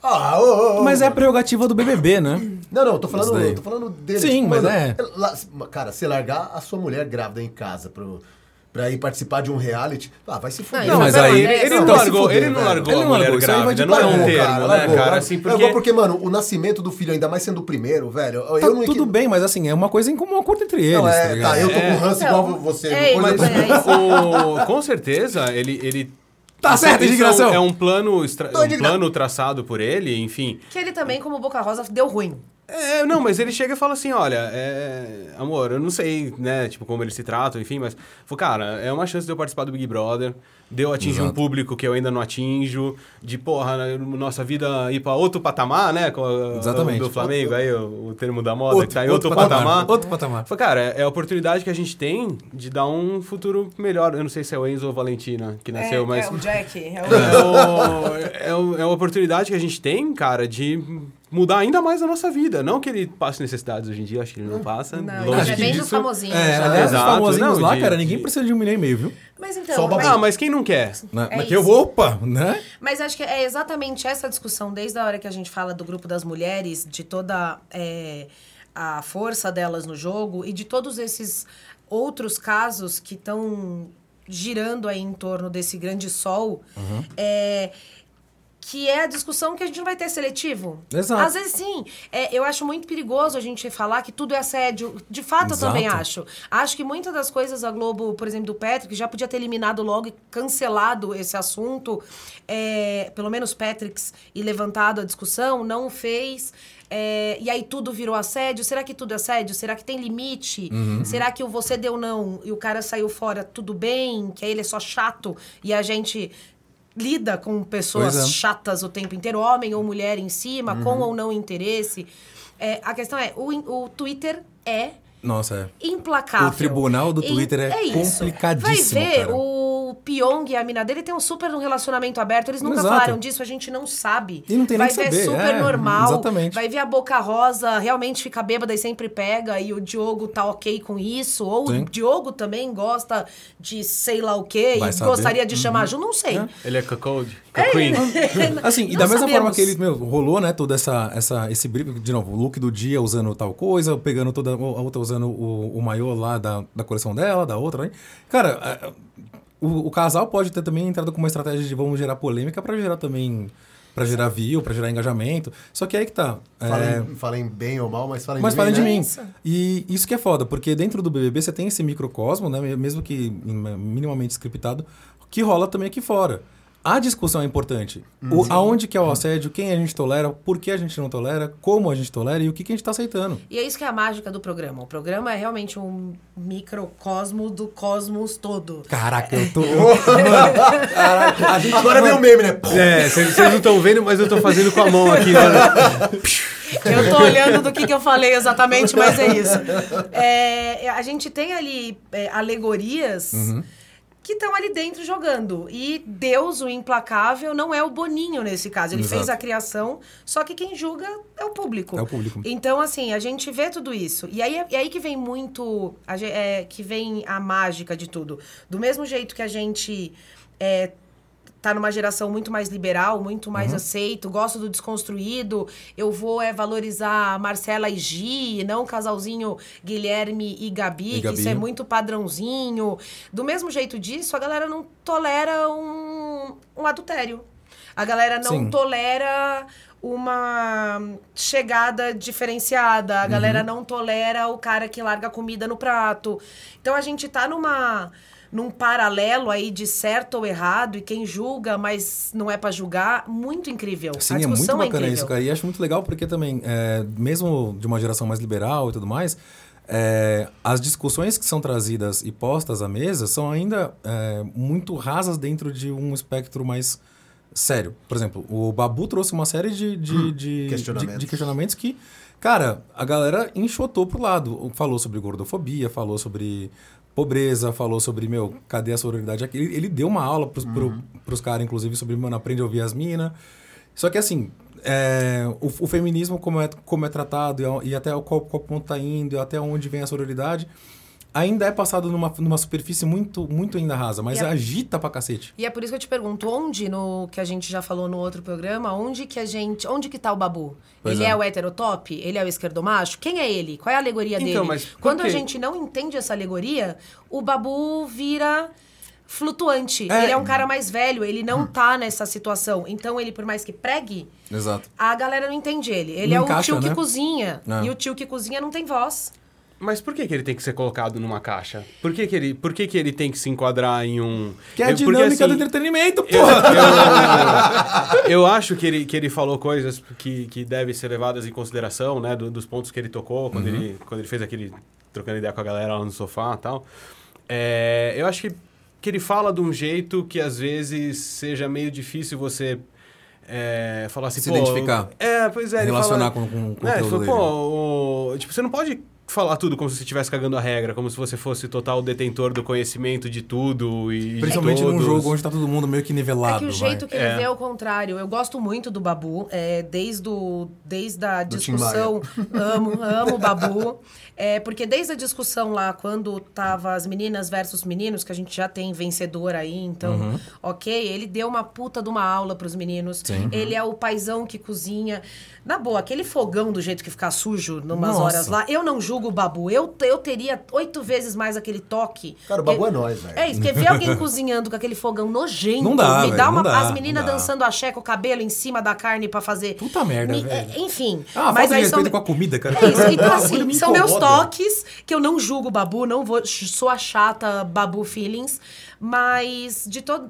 Ah, ô, ô, Mas é a prerrogativa do BBB, né? Não, não, eu tô falando, tô falando dele. Sim, mas é. Cara, você largar a sua mulher grávida em casa pro, pra ir participar de um reality. Ah, vai se fuder. Não, mas aí ele, ele não largou, ele não largou ele a mulher largou, grávida, não é um termo, cara, né, largou, cara? largou. Assim, Largou porque... porque, mano, o nascimento do filho, ainda mais sendo o primeiro, velho. Tá eu não tudo bem, mas assim, é uma coisa em comum acordo entre eles, Não, tá é, ligado? tá, eu tô É. com ranço Então, igual você. é, mas é isso. O- com certeza, ele. ele Tá isso- certo, indignação. É um, é um plano, um plano traçado por ele, enfim. Que ele também, como Boca Rosa, deu ruim. É, não, mas ele chega e fala assim, olha, é, amor, eu não sei, né, tipo, como eles se tratam, enfim, mas, falou, cara, é uma chance de eu participar do Big Brother, de eu atingir um Exato. público que eu ainda não atinjo, de, porra, né, nossa vida ir pra outro patamar, né, com a- Exatamente. do Flamengo, aí o, o termo da moda, Outro- que tá em outro outro, patamar. patamar. Outro patamar. Cara, é, é a oportunidade que a gente tem de dar um futuro melhor. Eu não sei se é o Enzo ou Valentina que nasceu, mas... É o Jack. É É, o... o- é, o- é uma oportunidade que a gente tem, cara, de mudar ainda mais a nossa vida. Não que ele passe necessidades hoje em dia, acho que ele não passa. Não, longe ele é bem disso. dos famosinhos. É, já. aliás, os famosinhos não, lá, de- cara, ninguém de- precisa de um milhão e meio, viu? Mas então... Só mas- Ah, mas quem não quer? Né? É Porque eu isso. vou, opa, né? Mas acho que é exatamente essa discussão, desde a hora que a gente fala do grupo das mulheres, de toda é, a força delas no jogo e de todos esses outros casos que estão girando aí em torno desse grande sol. É, que é a discussão que a gente não vai ter seletivo. Exato. Às vezes sim. É, eu acho muito perigoso a gente falar que tudo é assédio. De fato, eu também Exato. acho. Acho que muitas das coisas a Globo, por exemplo, do Patrick, já podia ter eliminado logo e cancelado esse assunto. É, pelo menos Patricks e levantado a discussão, não fez. É, e aí tudo virou assédio. Será que tudo é assédio? Será que tem limite? Uhum. Será que o você deu não e o cara saiu fora, tudo bem? Que aí ele é só chato e a gente lida com pessoas é. chatas o tempo inteiro, homem ou mulher em cima, Uhum. com ou não interesse. É, a questão é, o, o Twitter é Nossa, é. implacável. O tribunal do E- Twitter é isso. complicadíssimo, Vai ver, cara. o Pyong e a mina dele tem um super relacionamento aberto. Eles nunca Exato. falaram disso, a gente não sabe. E não tem Vai nem que ver saber, super é, normal. exatamente. Vai ver a Boca Rosa realmente fica bêbada e sempre pega. E o Diogo tá ok com isso. Ou Sim. o Diogo também gosta de sei lá o quê. Vai e saber. gostaria de chamar junto. Não sei. É. Ele é cuckold? Cucqueen? Assim, e da mesma sabemos. forma que ele, meu, rolou, né, toda essa, essa, esse briefing, de novo, o look do dia usando tal coisa, pegando toda, a outra usando o, o maiô lá da, da coleção dela, da outra, né? Cara, o, o casal pode ter também entrado com uma estratégia de vamos gerar polêmica pra gerar também, pra gerar view, pra gerar engajamento. Só que aí que tá. é, Falem, falem bem ou mal, mas falem mas de falem mim, de né? mim. Isso. E isso que é foda, porque dentro do BBB você tem esse microcosmo, né, mesmo que minimamente scriptado, que rola também aqui fora. A discussão é importante. O, aonde que é o assédio, quem a gente tolera, por que a gente não tolera, como a gente tolera e o que, que a gente tá aceitando. E é isso que é a mágica do programa. O programa é realmente um microcosmo do cosmos todo. Caraca, eu tô. Caraca, a gente agora o meme, né? É, vocês não estão vendo, mas eu tô fazendo com a mão aqui. Né? Eu tô olhando do que, que eu falei exatamente, mas é isso. É, a gente tem ali é, alegorias que estão ali dentro jogando. E Deus, o implacável, não é o Boninho nesse caso. Ele Exato. fez a criação, só que quem julga é o público. É o público. Então, assim, a gente vê tudo isso. E aí, e aí que vem muito. a é, que vem a mágica de tudo. Do mesmo jeito que a gente. É, tá numa geração muito mais liberal, muito mais aceito, gosto do desconstruído, eu vou é, valorizar Marcela e Gi, não o casalzinho Guilherme e Gabi, E que isso é Gabi. muito padrãozinho. Do mesmo jeito disso, a galera não tolera um, um adultério. A galera não Sim. tolera uma chegada diferenciada. A Uhum. galera não tolera o cara que larga comida no prato. Então a gente tá numa num paralelo aí de certo ou errado e quem julga, mas não é pra julgar, muito incrível. Sim, a é muito discussão bacana incrível. isso, cara. E acho muito legal porque também, é, mesmo de uma geração mais liberal e tudo mais, é, as discussões que são trazidas e postas à mesa são ainda é, muito rasas dentro de um espectro mais sério. Por exemplo, o Babu trouxe uma série de, de, de- questionamentos. de- de questionamentos que, cara, a galera enxotou pro lado. Falou sobre gordofobia, falou sobre pobreza, falou sobre, meu, cadê a sororidade aqui? Ele, ele deu uma aula pros, pro, pros caras, inclusive, sobre, mano, aprende a ouvir as minas. Só que, assim, é, o, o feminismo, como é, como é tratado, e, e até qual, qual ponto tá indo, e até onde vem a sororidade, ainda é passado numa, numa superfície muito, muito ainda rasa, mas é, agita pra cacete. E é por isso que eu te pergunto, onde, no que a gente já falou no outro programa, onde que a gente. Onde que tá o babu? Pois ele é. é. o heterotop? Ele é o esquerdomacho? Quem é ele? Qual é a alegoria então, dele? Mas Quando a gente não entende essa alegoria, o babu vira flutuante. É. Ele é um cara mais velho, ele não tá nessa situação. Então, ele, por mais que pregue, Exato. a galera não entende ele. Ele não é encaixa, o tio né? que cozinha. É. E o tio que cozinha não tem voz. Mas por que, que ele tem que ser colocado numa caixa? Por que, que, ele, por que, que ele tem que se enquadrar em um. Que é a dinâmica Porque, assim, do entretenimento, porra! Eu, eu, eu, acho que ele, que ele falou coisas que, que devem ser levadas em consideração, né? Do, dos pontos que ele tocou quando, uhum. ele, quando ele fez aquele. trocando ideia com a galera lá no sofá e tal. É, eu acho que, que ele fala de um jeito que às vezes seja meio difícil você é, falar assim, se identificar. É, pois é. Relacionar fala, com, com o é, foi, pô, o, tipo, você não pode falar tudo como se você estivesse cagando a regra, como se você fosse total detentor do conhecimento de tudo e Principalmente num jogo onde tá todo mundo meio que nivelado. É que o jeito vai. que ele é. vê é o contrário. Eu gosto muito do Babu, é, desde, o, desde a discussão. Amo, amo o Babu. É, porque desde a discussão lá, quando tava as meninas versus meninos, que a gente já tem vencedor aí, então, uhum. ok, ele deu uma puta de uma aula pros meninos. Sim. Ele é o paizão que cozinha. Na boa, aquele fogão do jeito que ficar sujo numas Nossa. horas lá, eu não julgo o Babu. Eu, eu teria oito vezes mais aquele toque. Cara, o Babu é nós, velho. É isso, porque ver alguém cozinhando com aquele fogão nojento. Não dá, me dá uma. Dá, as meninas dançando axé com o cabelo em cima da carne para fazer. Puta merda, me, velho. É, enfim. Ah, mas aí são... com a comida, cara. É isso. Então, assim, são meus toques que eu não julgo o Babu, não vou. Sou a chata Babu Feelings. Mas de todo.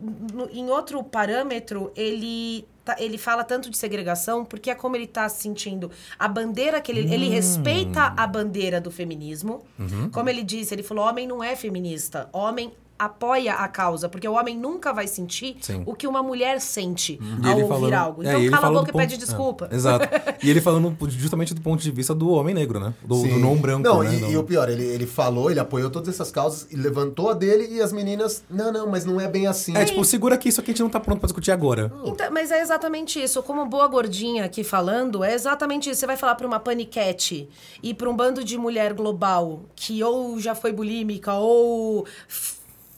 Em outro parâmetro, ele Tá, ele fala tanto de segregação porque é como ele está sentindo a bandeira que ele, hum. ele respeita a bandeira do feminismo. Uhum. Como ele disse, ele falou: homem não é feminista, homem apoia a causa, porque o homem nunca vai sentir Sim. o que uma mulher sente uhum. ao ouvir falando, algo. É, então é, cala a boca e pede desculpa. É, exato. e ele falando justamente do ponto de vista do homem negro, né? Do, do não branco. Não, né? e, e, o pior, ele, ele falou, ele apoiou todas essas causas e levantou a dele e as meninas, não, não, mas não é bem assim. É, tipo, segura aqui, isso aqui a gente não tá pronto pra discutir agora. Então, mas é exatamente isso. Como boa gordinha aqui falando, é exatamente isso. Você vai falar pra uma paniquete e pra um bando de mulher global que ou já foi bulímica ou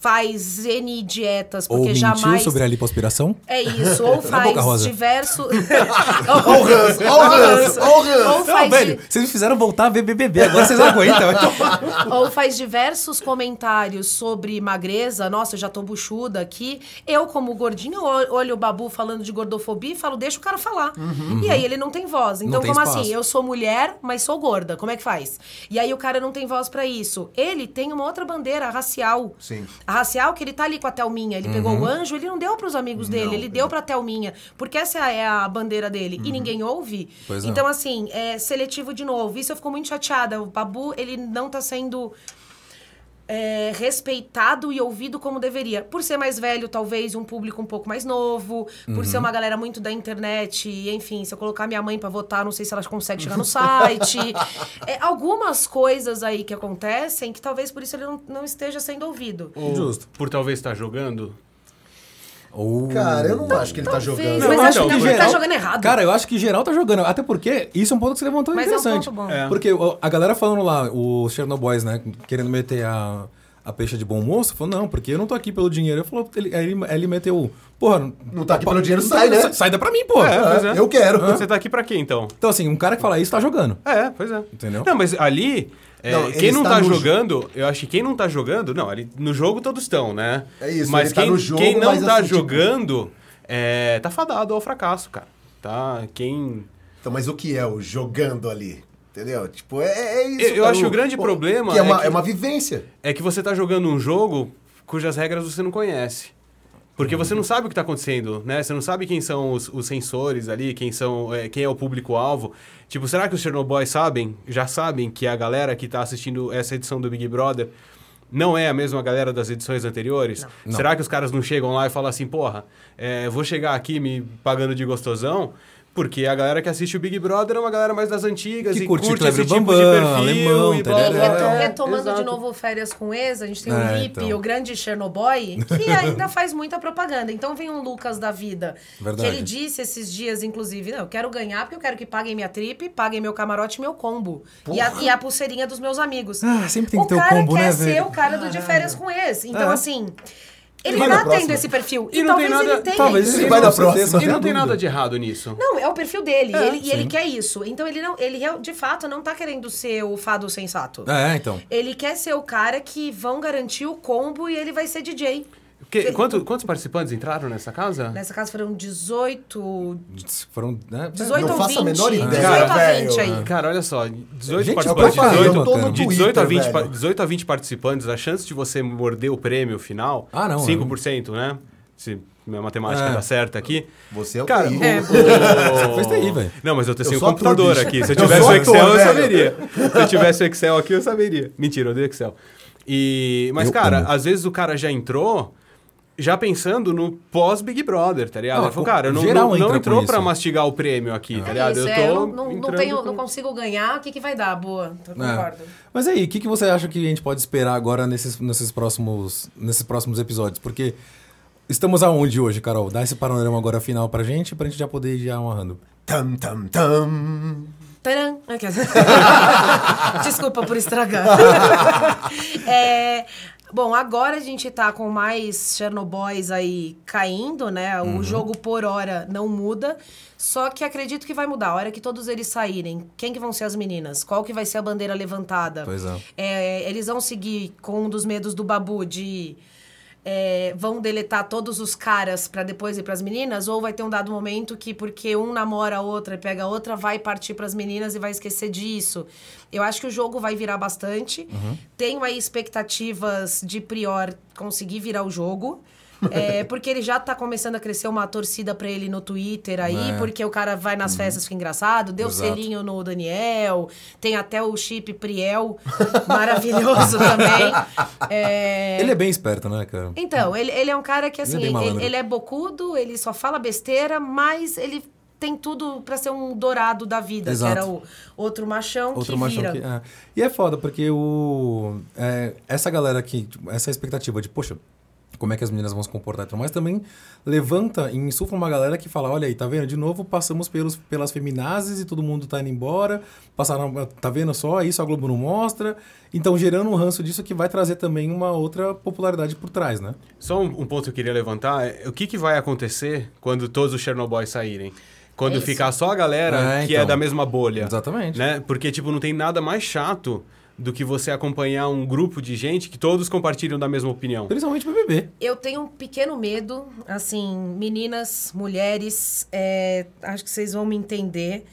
faz N dietas, porque ou jamais... mentiu sobre a lipoaspiração? É isso, ou faz diversos... Olha o ranço, olha o ranço, olha o ranço. velho, vocês me fizeram voltar a ver BBB, agora vocês não aguentam. ou faz diversos comentários sobre magreza, nossa, eu já tô buchuda aqui. Eu, como gordinha, olho o Babu falando de gordofobia e falo, deixa o cara falar. Uhum. E aí ele não tem voz. Então, como espaço. assim? Eu sou mulher, mas sou gorda. Como é que faz? E aí o cara não tem voz para isso. Ele tem uma outra bandeira racial. Sim racial que ele tá ali com a Thelminha. Ele uhum. pegou o anjo, ele não deu para os amigos dele, não, ele deu para Thelminha. Porque essa é a bandeira dele. Uhum. E ninguém ouve. Pois então, não. assim, é seletivo de novo. Isso eu fico muito chateada. O Babu, ele não tá sendo é, respeitado e ouvido como deveria. Por ser mais velho, talvez, um público um pouco mais novo, uhum. por ser uhum. uma galera muito da internet, enfim, se eu colocar minha mãe para votar, não sei se ela consegue chegar no site. É, algumas coisas aí que acontecem que talvez por isso ele não, não esteja sendo ouvido. Ou Justo. Por talvez estar jogando ou... Cara, eu não acho que ele tá jogando. Mas não, acho então, que ele tá jogando errado. Cara, eu acho que geral tá jogando. Até porque isso é um ponto que você levantou mas interessante. É um ponto bom. É. Porque a galera falando lá, os Chernobyls, né, querendo meter a, a peixe de bom moço, falou, não, porque eu não tô aqui pelo dinheiro. Ele falou, ele, aí ele, ele meteu, porra... Não tá aqui pelo dinheiro, sai, né? Sai da pra mim, porra. É, é. Eu quero. Você tá aqui pra quê, então? Então, assim, um cara que fala isso tá jogando. É, pois é. Entendeu? Não, mas ali... É, não, quem não tá jogando, eu acho que quem não tá jogando, não, ali, no jogo todos estão, né? É isso, mas tá quem, tá jogo, quem não tá assim, tipo, jogando, tipo... é, tá fadado ao fracasso, cara. Tá? Quem. Então, mas o que é o jogando ali? Entendeu? Tipo, é, é isso. Eu, eu acho que o grande pô, problema. Que é, uma, é, que, é uma vivência. É que você tá jogando um jogo cujas regras você não conhece. Porque você não sabe o que está acontecendo, né? Você não sabe quem são os, os sensores ali, quem são, é, quem é o público-alvo. Tipo, será que os Chernobyl sabem, já sabem que a galera que está assistindo essa edição do Big Brother não é a mesma galera das edições anteriores? Não. Será que os caras não chegam lá e falam assim, porra, é, vou chegar aqui me pagando de gostosão, Porque a galera que assiste o Big Brother é uma galera mais das antigas que e curte, curte esse tipo Bambam, de perfil. alemão, e tá blá, blá, blá. Retom- É, retomando de novo férias com ex, a gente tem o É, Lipe, então. o grande Chernobyl, que ainda faz muita propaganda. Então vem um Lucas da vida, Verdade. que ele disse esses dias, inclusive, não, eu quero ganhar porque eu quero que paguem minha trip, paguem meu camarote e meu combo. E a, e a pulseirinha dos meus amigos. Ah, sempre tem que o ter o cara combo, quer né, ser velho? o cara do de férias com ex. Então, É. assim... Ele Vai tá tendo esse perfil. E E, não tem talvez nada- ele tenha talvez isso. ele vai na próxima. E não tem nada de errado nisso. Não, é o perfil dele. É, ele, e ele quer isso. Então ele não, ele de fato não tá querendo ser o fado sensato. É, então. Ele quer ser o cara que vão garantir o combo e ele vai ser DJ. Que- quanto- quantos participantes entraram nessa casa? Nessa casa foram 18. Foram, né? 18 Não ou faço a 20. menor ideia, 18 a velho. 20 aí. Cara, olha só, 18 Gente, participantes, eu tô falando, 18, cara. de no 18 a, 20, Twitter, pa- velho. 18 a 20 participantes, a chance de você morder o prêmio final, Ah, não, 5%, né? Se minha matemática É. tá certa aqui. Você é o Cara, TI. É. o- fez TI, velho. Não, mas eu tenho Eu sou computador aqui. Se eu Eu tivesse sou o Excel, ator, eu saberia. Se eu tivesse o Excel aqui, eu saberia. Mentira, eu odeio Excel. E, mas, Eu cara, às vezes o cara já entrou já pensando no pós-Big Brother, tá ligado? Falou, cara, eu não, geral não, não entrou pra mastigar o prêmio aqui, tá É ligado? isso, eu é, tô eu não, não, não, tenho, com- não consigo ganhar, o que, que vai dar? Boa, eu concordo. Mas aí, o que, que você acha que a gente pode esperar agora nesses, nesses, próximos, nesses próximos episódios? Porque estamos aonde hoje, Carol? Dá esse panorama agora final pra gente, pra gente já poder ir já amarrando. Tam, tam, tam. Tcharam! Desculpa por estragar. É, bom, agora a gente tá com mais Chernobyls aí caindo, né? Uhum. O jogo por hora não muda. Só que acredito que vai mudar. A hora que todos eles saírem, quem que vão ser as meninas? Qual que vai ser a bandeira levantada? Pois é. É, eles vão seguir com um dos medos do Babu de é, vão deletar todos os caras pra depois ir pras meninas ou vai ter um dado momento que porque um namora a outra e pega a outra vai partir pras meninas e vai esquecer disso. Eu acho que o jogo vai virar bastante. Tenho aí expectativas de Prior conseguir virar o jogo. É, porque ele já tá começando a crescer uma torcida pra ele no Twitter aí, É. porque o cara vai nas festas, fica engraçado, deu Exato. selinho no Daniel, tem até o chip Priel, maravilhoso também. É, Ele é bem esperto, né, cara? Então, ele, ele é um cara que, Ele é assim, ele, malandro. ele é bocudo, ele só fala besteira, mas ele tem tudo pra ser um dourado da vida, Exato. que era o outro machão Outro que machão vira. que. é. E é foda, porque o. é, essa galera aqui, tipo, essa expectativa de, poxa, como é que as meninas vão se comportar e tudo mais, também levanta e insufla uma galera que fala: olha aí, tá vendo? De novo passamos pelos, pelas feminazes e todo mundo tá indo embora. Passaram, tá vendo só? Isso a Globo não mostra. Então, gerando um ranço disso que vai trazer também uma outra popularidade por trás, né? Só um, um ponto que eu queria levantar é o que, que vai acontecer quando todos os Chernobyl saírem? Quando Isso. ficar só a galera É, que é então. da mesma bolha. Exatamente. Né? Porque, tipo, não tem nada mais chato do que você acompanhar um grupo de gente que todos compartilham da mesma opinião. Principalmente BBB. Eu tenho um pequeno medo, assim, meninas, mulheres, é, acho que vocês vão me entender.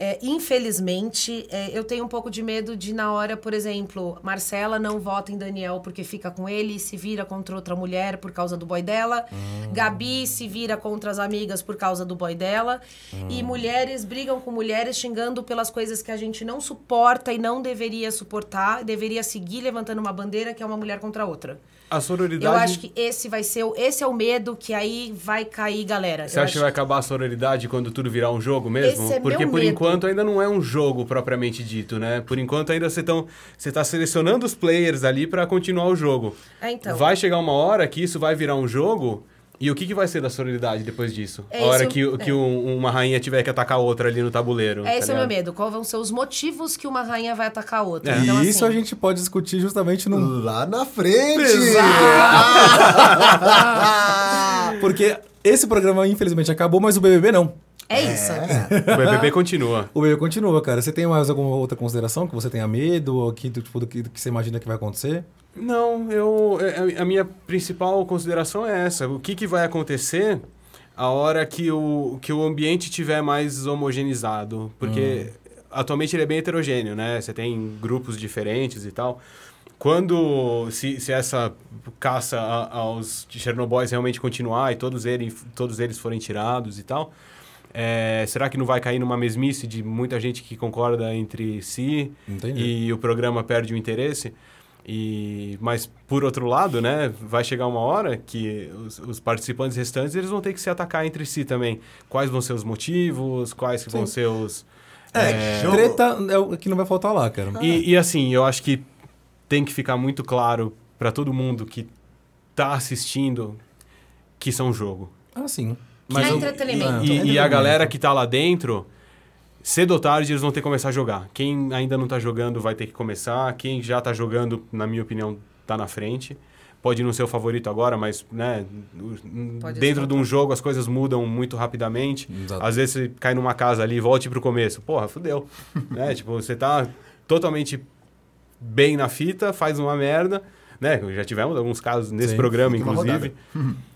É, infelizmente, é, eu tenho um pouco de medo de, na hora, por exemplo, Marcela não vota em Daniel porque fica com ele e se vira contra outra mulher por causa do boy dela. Gabi se vira contra as amigas por causa do boy dela. E mulheres brigam com mulheres xingando pelas coisas que a gente não suporta e não deveria suportar. Deveria seguir levantando uma bandeira que é uma mulher contra outra. A sororidade. Eu acho que esse vai ser o, esse é o medo que aí vai cair, galera. Você Eu acha que vai acabar a sororidade quando tudo virar um jogo mesmo? É Porque por medo. enquanto ainda não é um jogo propriamente dito, né? Por enquanto ainda você tão, você tá selecionando os players ali pra continuar o jogo. É, então. Vai chegar uma hora que isso vai virar um jogo. E o que, que vai ser da sororidade depois disso? É a hora que, que é. um- uma rainha tiver que atacar outra ali no tabuleiro. É, tá esse é o meu medo. Qual vão ser os motivos que uma rainha vai atacar a outra? É. Então, e isso assim, a gente pode discutir justamente no. Lá na frente! Porque esse programa, infelizmente, acabou, mas o BBB não. É isso. O BBB continua. O BBB continua, cara. Você tem mais alguma outra consideração que você tenha medo ou que, tipo, do que, do que você imagina que vai acontecer? Não, eu, a- a minha principal consideração é essa. O que, que vai acontecer a hora que o, que o ambiente tiver mais homogeneizado? Porque atualmente ele é bem heterogêneo, né? Você tem grupos diferentes e tal. Quando, se, se essa caça a- aos Chernobyls realmente continuar e todos eles, todos eles forem tirados e tal, é, será que não vai cair numa mesmice de muita gente que concorda entre si Entendi. e o programa perde o interesse? E, mas, por outro lado, né, vai chegar uma hora que os, os, participantes restantes eles vão ter que se atacar entre si também. Quais vão ser os motivos, quais vão ser os... É, é... treta é o que não vai faltar lá, cara. E, e assim, eu acho que tem que ficar muito claro para todo mundo que tá assistindo que são jogo. Ah, sim. Mas é entretenimento. E, e, e, a galera que tá lá dentro, cedo ou tarde eles vão ter que começar a jogar. Quem ainda não tá jogando vai ter que começar. Quem já tá jogando, na minha opinião, tá na frente. Pode não ser o favorito agora, mas né, dentro de um jogo as coisas mudam muito rapidamente. Exato. Às vezes você cai numa casa ali e volte pro começo. Porra, fudeu. né? Tipo, você tá totalmente bem na fita, faz uma merda. Né? Já tivemos alguns casos nesse Sim, programa, inclusive.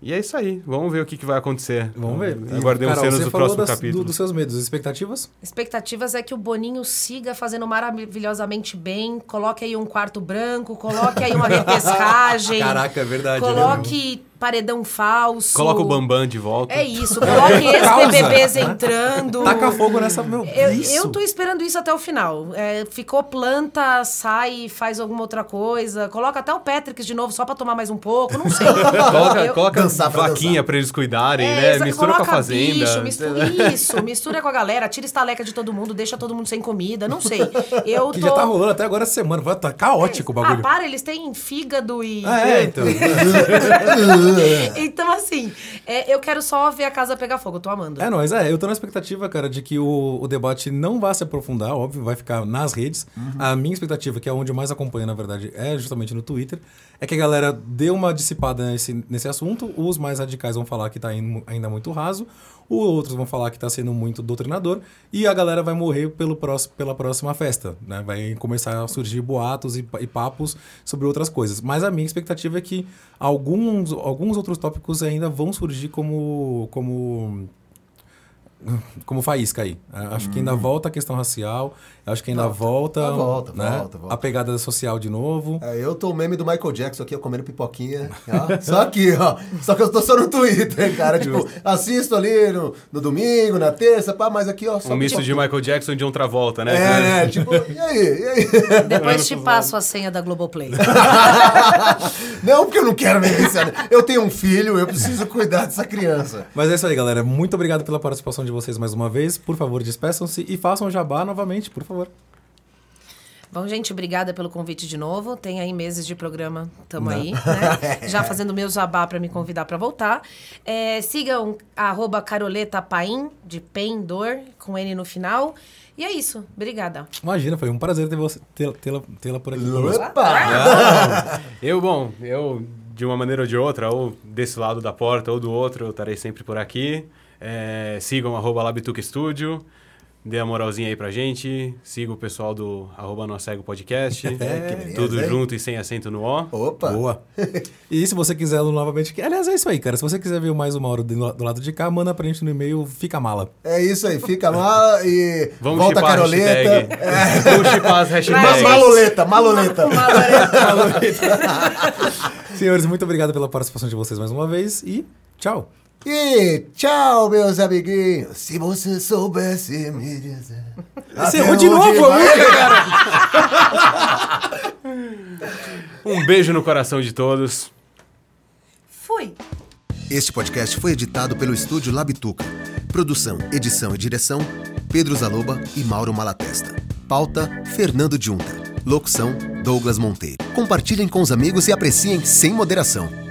E é isso aí. Vamos ver o que, que vai acontecer. Vamos ver. Aguardemos Carol, cenas do próximo das, capítulo. Do, dos seus medos. Expectativas? Expectativas é que o Boninho siga fazendo maravilhosamente bem. Coloque aí um quarto branco, coloque aí uma repescagem. Caraca, é verdade. Coloque paredão falso. Coloca o Bambam de volta. É isso, coloque ex-BBBs entrando. Taca fogo nessa... Meu, eu, isso. eu tô esperando isso até o final. É, ficou planta, sai, faz alguma outra coisa. Coloca até o Patrick de novo só pra tomar mais um pouco, não sei. coloca eu, coloca dançar pra vaquinha dançar. pra eles cuidarem, é, né? Mistura com a fazenda. Bicho, mistura, isso, mistura com a galera, tira estaleca de todo mundo, deixa todo mundo sem comida, não sei. Eu que tô... já tá rolando até agora semana, vai tá caótico é. o bagulho. Ah, para, eles têm fígado e... Ah, é, então. então, assim, é, eu quero só ver a casa pegar fogo, eu tô amando. É, nós, é, eu tô na expectativa, cara, de que o, o debate não vá se aprofundar, óbvio, vai ficar nas redes. Uhum. A minha expectativa, que é onde eu mais acompanho, na verdade, é justamente no Twitter, é que a galera dê uma dissipada nesse, nesse assunto. Os mais radicais vão falar que tá ainda muito raso, outros vão falar que tá sendo muito doutrinador, e a galera vai morrer pelo próximo, pela próxima festa, né? Vai começar a surgir boatos e, e papos sobre outras coisas. Mas a minha expectativa é que alguns, alguns outros tópicos ainda vão surgir como, como como faísca aí. Acho hum. que ainda hum. volta a questão racial, acho que ainda volta, volta, volta, né? volta, volta, a pegada social de novo. É, eu tô o meme do Michael Jackson aqui, eu comendo pipoquinha. ó, só aqui, ó. Só que eu tô só no Twitter, cara. tipo, assisto ali no, no, domingo, na terça, pá, mas aqui, ó. Só um misto de Michael Jackson e de outra volta, né? É, é, tipo, e aí? E aí? Depois te passo a senha da Globoplay. não, porque eu não quero me Eu tenho um filho, eu preciso cuidar dessa criança. Mas é isso aí, galera. Muito obrigado pela participação de vocês mais uma vez. Por favor, despeçam-se e façam jabá novamente, por favor. Bom, gente, obrigada pelo convite de novo. Tem aí meses de programa, tamo aí, né? Já fazendo meu jabá para me convidar para voltar. É, sigam arroba Caroleta Paim, de Pendor, com N no final. E é isso. Obrigada. Imagina, foi um prazer ter você tê-la tê tê por aqui. Opa! eu, bom, eu, de uma maneira ou de outra, ou desse lado da porta ou do outro, eu estarei sempre por aqui. É, sigam arroba Labituca Studio. Dê a moralzinha aí pra gente. Siga o pessoal do arroba Cego Podcast. É, tudo beleza, junto e sem acento no O. Opa! Boa! e se você quiser novamente... Aliás, é isso aí, cara. Se você quiser ver mais uma hora do, do lado de cá, manda pra gente no e-mail Fica Mala. É isso aí. Fica Mala e Vamos volta Caroleta. É. Vamos chipar as hashtags. Maloleta, maloleta. maloleta. Senhores, muito obrigado pela participação de vocês mais uma vez e tchau! E tchau, meus amiguinhos. Se você soubesse me dizer. Você errou de novo a música, cara. um beijo no coração de todos. Fui. Este podcast foi editado pelo estúdio Labituca. Produção, edição e direção: Pedro Zaloba e Mauro Malatesta. Pauta: Fernando Junta. Locução: Douglas Monteiro. Compartilhem com os amigos e apreciem sem moderação.